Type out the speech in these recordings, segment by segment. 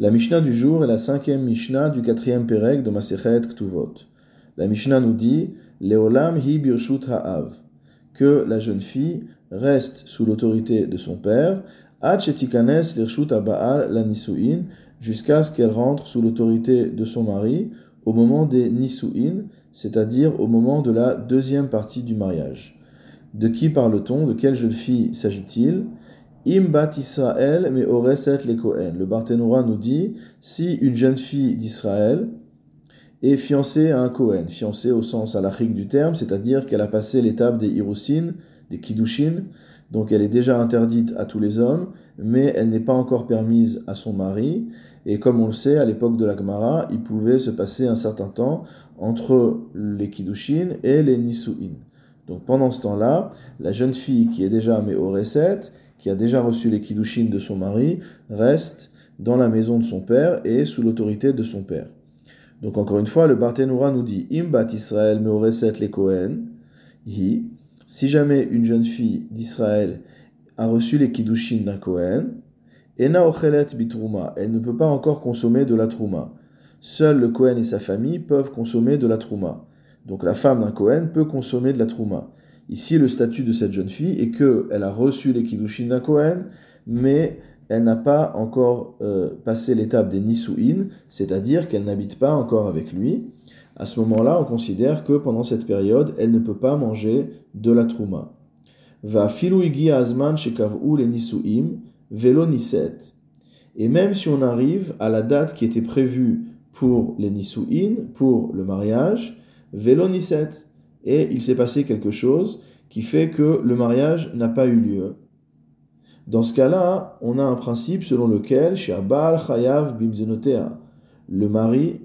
La Mishnah du jour est la cinquième Mishnah du quatrième Perek de Masechet Ktuvot. La Mishnah nous dit Leolam hi birshut ha'av que la jeune fille reste sous l'autorité de son père Achetikanes l'irshut baal la nisuin jusqu'à ce qu'elle rentre sous l'autorité de son mari au moment des nisuin, c'est-à-dire au moment de la deuxième partie du mariage. De qui parle-t-on? De quelle jeune fille s'agit-il? Im bat Israël mais oreset le Kohen. Le Barthénora nous dit si une jeune fille d'Israël est fiancée à un Kohen, fiancée au sens alachique du terme, c'est-à-dire qu'elle a passé l'étape des Hirusin, des Kiddushin, donc elle est déjà interdite à tous les hommes, mais elle n'est pas encore permise à son mari. Et comme on le sait, à l'époque de la Gemara, il pouvait se passer un certain temps entre les Kiddushin et les Nisuin. Donc pendant ce temps-là, la jeune fille qui est déjà au recette, qui a déjà reçu les kiddushin de son mari, reste dans la maison de son père et sous l'autorité de son père. Donc encore une fois, le Barthénoura nous dit Imbat Israël meoreset les Kohen, hi. Si jamais une jeune fille d'Israël a reçu les kiddushin d'un Kohen, ena ochelet bitrouma, elle ne peut pas encore consommer de la trouma. Seul le Kohen et sa famille peuvent consommer de la trouma. Donc la femme d'un Kohen peut consommer de la trouma. Ici, le statut de cette jeune fille est qu'elle a reçu les kiddushin d'un Kohen, mais elle n'a pas encore euh, passé l'étape des Nisuin, c'est-à-dire qu'elle n'habite pas encore avec lui. À ce moment-là, on considère que pendant cette période, elle ne peut pas manger de la trouma. Va filuigi azman shekav'u les Nisuim, velo niset. Et même si on arrive à la date qui était prévue pour les Nisuin, pour le mariage, velo niset, et il s'est passé quelque chose qui fait que le mariage n'a pas eu lieu. Dans ce cas-là, on a un principe selon lequel, Chayav Bimzenotea, le mari,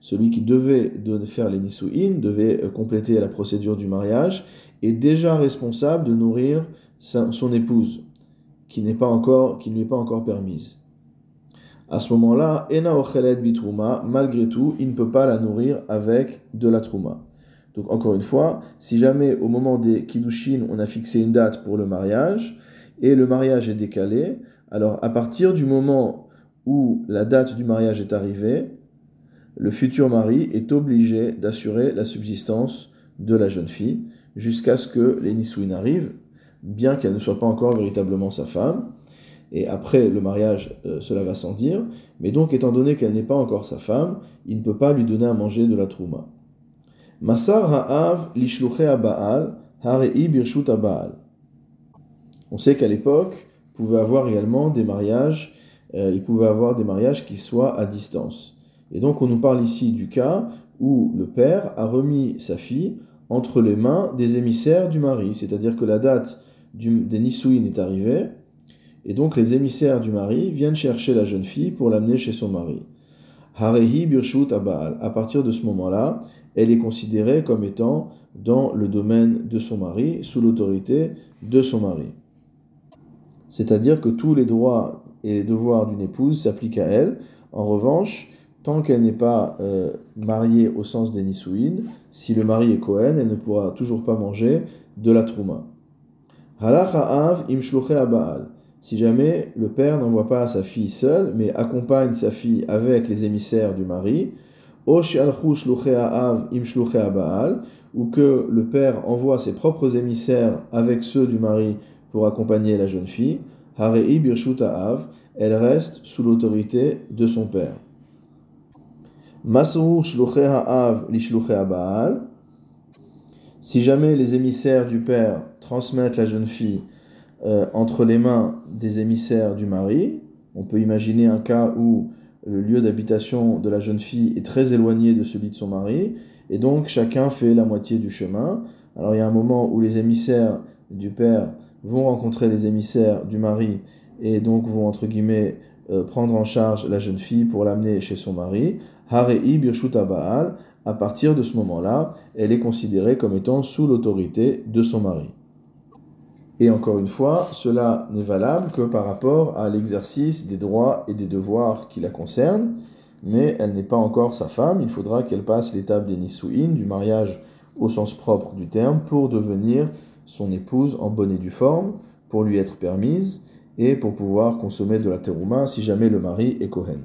celui qui devait faire les Nisuin, devait euh, compléter la procédure du mariage, est déjà responsable de nourrir son épouse, qui n'est pas encore, qui ne lui est pas encore permise. À ce moment-là, Ena Ochelet Bitruma, malgré tout, il ne peut pas la nourrir avec de la Trouma. Donc encore une fois, si jamais au moment des Kiddushin, on a fixé une date pour le mariage, et le mariage est décalé, alors à partir du moment où la date du mariage est arrivée, le futur mari est obligé d'assurer la subsistance de la jeune fille jusqu'à ce que les Nisouin arrivent, bien qu'elle ne soit pas encore véritablement sa femme. Et après le mariage, euh, cela va sans dire. Mais donc, étant donné qu'elle n'est pas encore sa femme, il ne peut pas lui donner à manger de la trouma. Masar ha'av baal, harei birshut baal. On sait qu'à l'époque, pouvait avoir également des mariages, euh, il pouvait avoir des mariages qui soient à distance. Et donc on nous parle ici du cas où le père a remis sa fille entre les mains des émissaires du mari, c'est-à-dire que la date des Nisuin est arrivée, et donc les émissaires du mari viennent chercher la jeune fille pour l'amener chez son mari. Harehi birshut baal. À partir de ce moment-là, elle est considérée comme étant dans le domaine de son mari, sous l'autorité de son mari. C'est-à-dire que tous les droits et les devoirs d'une épouse s'appliquent à elle. En revanche, tant qu'elle n'est pas euh, mariée au sens des Nisuin, si le mari est Cohen, elle ne pourra toujours pas manger de la Trouma. Si jamais le père n'envoie pas sa fille seule, mais accompagne sa fille avec les émissaires du mari, ou que le père envoie ses propres émissaires avec ceux du mari pour accompagner la jeune fille, Av, elle reste sous l'autorité de son père. Si jamais les émissaires du père transmettent la jeune fille euh, entre les mains des émissaires du mari, on peut imaginer un cas où le lieu d'habitation de la jeune fille est très éloigné de celui de son mari, et donc chacun fait la moitié du chemin. Alors il y a un moment où les émissaires du père vont rencontrer les émissaires du mari et donc vont entre guillemets euh, prendre en charge la jeune fille pour l'amener chez son mari. Harei Birshuta Baal, à partir de ce moment-là, elle est considérée comme étant sous l'autorité de son mari. Et encore une fois, cela n'est valable que par rapport à l'exercice des droits et des devoirs qui la concernent, mais elle n'est pas encore sa femme, il faudra qu'elle passe l'étape des Nisuin, du mariage au sens propre du terme, pour devenir son épouse en bonne et due forme, pour lui être permise, et pour pouvoir consommer de la terouma si jamais le mari est Kohen.